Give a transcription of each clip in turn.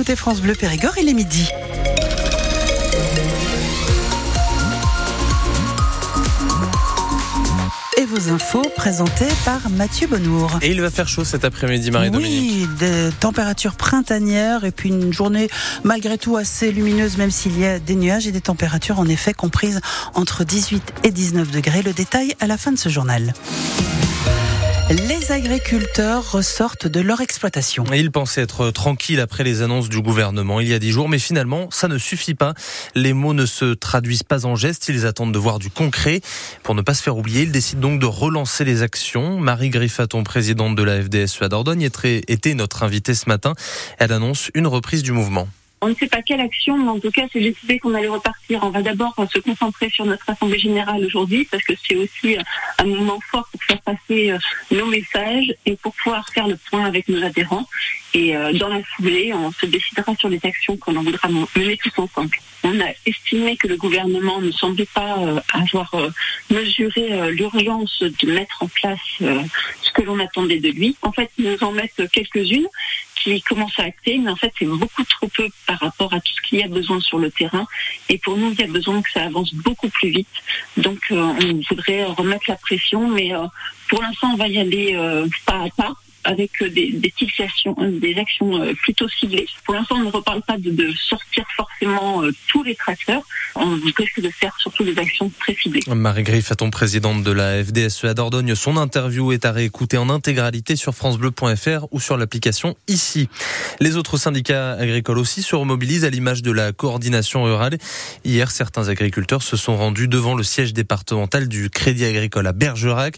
écoutez France Bleu Périgord, il est midi. Et vos infos présentées par Mathieu Bonnour. Et il va faire chaud cet après-midi, Marie-Dominique. Oui, des températures printanières et puis une journée malgré tout assez lumineuse, même s'il y a des nuages et des températures en effet comprises entre 18 et 19 degrés. Le détail à la fin de ce journal. Les agriculteurs ressortent de leur exploitation. Ils pensaient être tranquilles après les annonces du gouvernement il y a dix jours, mais finalement, ça ne suffit pas. Les mots ne se traduisent pas en gestes, ils attendent de voir du concret. Pour ne pas se faire oublier, ils décident donc de relancer les actions. Marie Griffaton, présidente de la FDSE à Dordogne, était notre invitée ce matin. Elle annonce une reprise du mouvement. On ne sait pas quelle action, mais en tout cas, c'est décidé qu'on allait repartir. On va d'abord se concentrer sur notre assemblée générale aujourd'hui, parce que c'est aussi un moment fort pour faire passer euh, nos messages et pour pouvoir faire le point avec nos adhérents. Et euh, dans la foulée, on se décidera sur les actions qu'on en voudra mener tous ensemble. On a estimé que le gouvernement ne semblait pas euh, avoir mesuré l'urgence de mettre en place ce que l'on attendait de lui. En fait, nous en mettre quelques-unes qui commence à acter, mais en fait c'est beaucoup trop peu par rapport à tout ce qu'il y a besoin sur le terrain. Et pour nous, il y a besoin que ça avance beaucoup plus vite. Donc euh, on voudrait remettre la pression, mais euh, pour l'instant on va y aller euh, pas à pas avec des, des, actions, des actions plutôt ciblées. Pour l'instant, on ne reparle pas de, sortir forcément tous les tracteurs. On risque de faire surtout des actions très ciblées. Marie Griffaton, présidente de la FDSE à Dordogne, son interview est à réécouter en intégralité sur francebleu.fr ou sur l'application ici. Les autres syndicats agricoles aussi se remobilisent à l'image de la coordination rurale. Hier, certains agriculteurs se sont rendus devant le siège départemental du Crédit Agricole à Bergerac.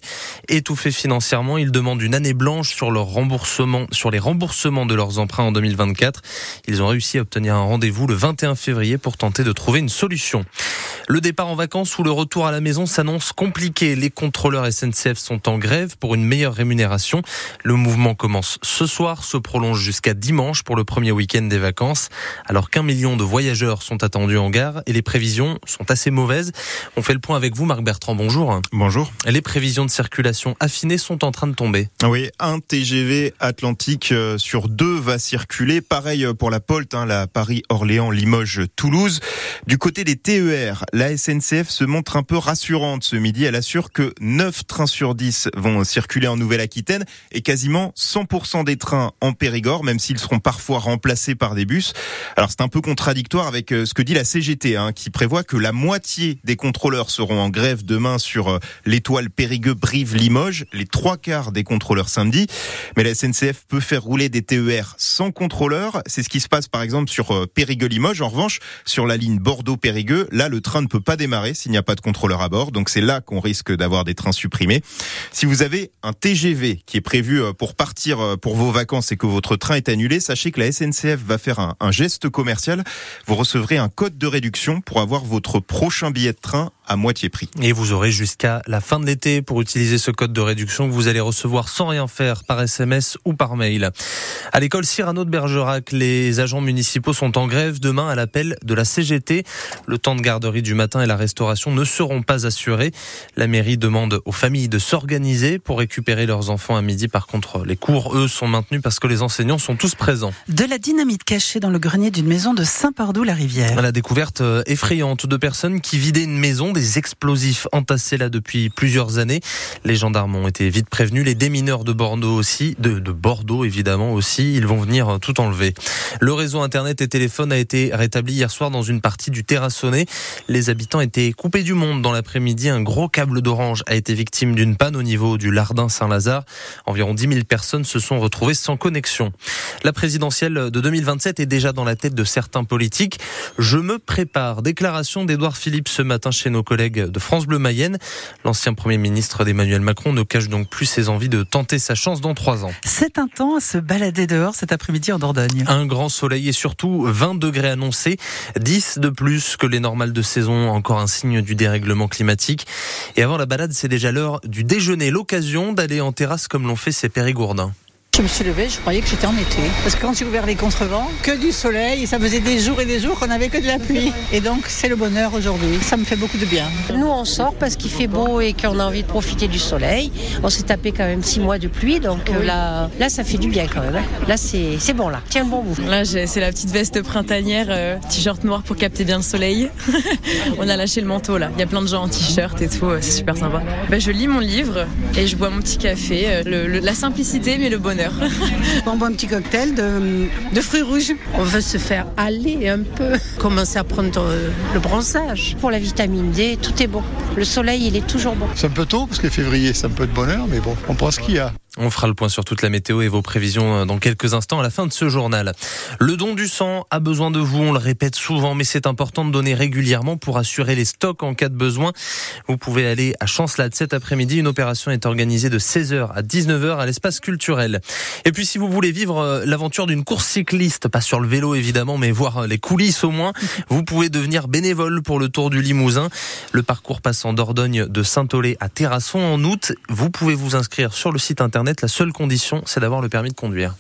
Étouffés financièrement, ils demandent une année blanche sur sur les remboursements de leurs emprunts en 2024. Ils ont réussi à obtenir un rendez-vous le 21 février pour tenter de trouver une solution. Le départ en vacances ou le retour à la maison s'annonce compliqué. Les contrôleurs SNCF sont en grève pour une meilleure rémunération. Le mouvement commence ce soir, se prolonge jusqu'à dimanche pour le premier week-end des vacances, alors qu'un million de voyageurs sont attendus en gare et les prévisions sont assez mauvaises. On fait le point avec vous, Marc Bertrand. Bonjour. Bonjour. Les prévisions de circulation affinées sont en train de tomber. Oui, un TGV Atlantique euh, sur deux va circuler. Pareil pour la Polte, hein, la Paris-Orléans-Limoges-Toulouse. Du côté des TER, la SNCF se montre un peu rassurante ce midi. Elle assure que 9 trains sur 10 vont circuler en Nouvelle-Aquitaine et quasiment 100% des trains en Périgord, même s'ils seront parfois remplacés par des bus. Alors c'est un peu contradictoire avec euh, ce que dit la CGT, hein, qui prévoit que la moitié des contrôleurs seront en grève demain sur euh, l'étoile Périgueux, Brive, Limoges, les trois quarts des contrôleurs samedi. Mais la SNCF peut faire rouler des TER sans contrôleur. C'est ce qui se passe par exemple sur euh, Périgueux-Limoges. En revanche, sur la ligne Bordeaux-Périgueux, là le train ne peut pas démarrer s'il n'y a pas de contrôleur à bord. Donc c'est là qu'on risque d'avoir des trains supprimés. Si vous avez un TGV qui est prévu pour partir pour vos vacances et que votre train est annulé, sachez que la SNCF va faire un, un geste commercial. Vous recevrez un code de réduction pour avoir votre prochain billet de train à moitié prix. Et vous aurez jusqu'à la fin de l'été pour utiliser ce code de réduction que vous allez recevoir sans rien faire par SMS ou par mail. À l'école Cyrano de Bergerac, les agents municipaux sont en grève demain à l'appel de la CGT. Le temps de garderie du matin et la restauration ne seront pas assurés. La mairie demande aux familles de s'organiser pour récupérer leurs enfants à midi. Par contre, les cours, eux, sont maintenus parce que les enseignants sont tous présents. De la dynamite cachée dans le grenier d'une maison de Saint-Pardoux-la-Rivière. La découverte effrayante de personnes qui vidaient une maison des explosifs entassés là depuis plusieurs années. Les gendarmes ont été vite prévenus, les démineurs de Bordeaux aussi, de, de Bordeaux évidemment aussi, ils vont venir tout enlever. Le réseau internet et téléphone a été rétabli hier soir dans une partie du terrassonné. Les habitants étaient coupés du monde dans l'après-midi. Un gros câble d'orange a été victime d'une panne au niveau du Lardin Saint-Lazare. Environ 10 000 personnes se sont retrouvées sans connexion. La présidentielle de 2027 est déjà dans la tête de certains politiques. Je me prépare. Déclaration d'Edouard Philippe ce matin chez nos collègues de France Bleu Mayenne. L'ancien Premier ministre d'Emmanuel Macron ne cache donc plus ses envies de tenter sa chance dans trois ans. C'est un temps à se balader dehors cet après-midi en Dordogne. Un grand soleil et surtout 20 degrés annoncés, 10 de plus que les normales de saison, encore un signe du dérèglement climatique. Et avant la balade, c'est déjà l'heure du déjeuner, l'occasion d'aller en terrasse comme l'ont fait ces périgourdins. Je me suis levée, je croyais que j'étais en été. Parce que quand j'ai ouvert les contrevents, que du soleil, ça faisait des jours et des jours qu'on n'avait que de la pluie. Et donc c'est le bonheur aujourd'hui, ça me fait beaucoup de bien. Nous on sort parce qu'il fait beau et qu'on a envie de profiter du soleil. On s'est tapé quand même six mois de pluie, donc euh, là, là ça fait du bien quand même. hein. Là c'est c'est bon là, tiens le bon bout. Là, j'ai- c'est la petite veste printanière, euh, t-shirt noir pour capter bien le soleil. On a lâché le manteau là. Il y a plein de gens en t-shirt et tout, euh, c'est super sympa. Bah, je lis mon livre et je bois mon petit café. le- le- la simplicité mais le bonheur. On boit un petit cocktail de, de fruits rouges. On veut se faire aller un peu, commencer à prendre euh, le bronzage. Pour la vitamine D, tout est bon. Le soleil, il est toujours bon. C'est un peu tôt parce que février c'est un peu de bonheur, mais bon, on prend ce qu'il y a. On fera le point sur toute la météo et vos prévisions euh, dans quelques instants à la fin de ce journal. Le don du sang a besoin de vous, on le répète souvent, mais c'est important de donner régulièrement pour assurer les stocks en cas de besoin. Vous pouvez aller à Chancelade cet après-midi. Une opération est organisée de 16h à 19h à l'espace culturel. Et puis si vous voulez vivre euh, l'aventure d'une course cycliste, pas sur le vélo évidemment, mais voir euh, les coulisses au moins, vous pouvez devenir bénévole pour le Tour du Limousin. Le parcours passe en Dordogne de Saint-Olé à Terrasson en août. Vous pouvez vous inscrire sur le site La seule condition, c'est d'avoir le permis de conduire.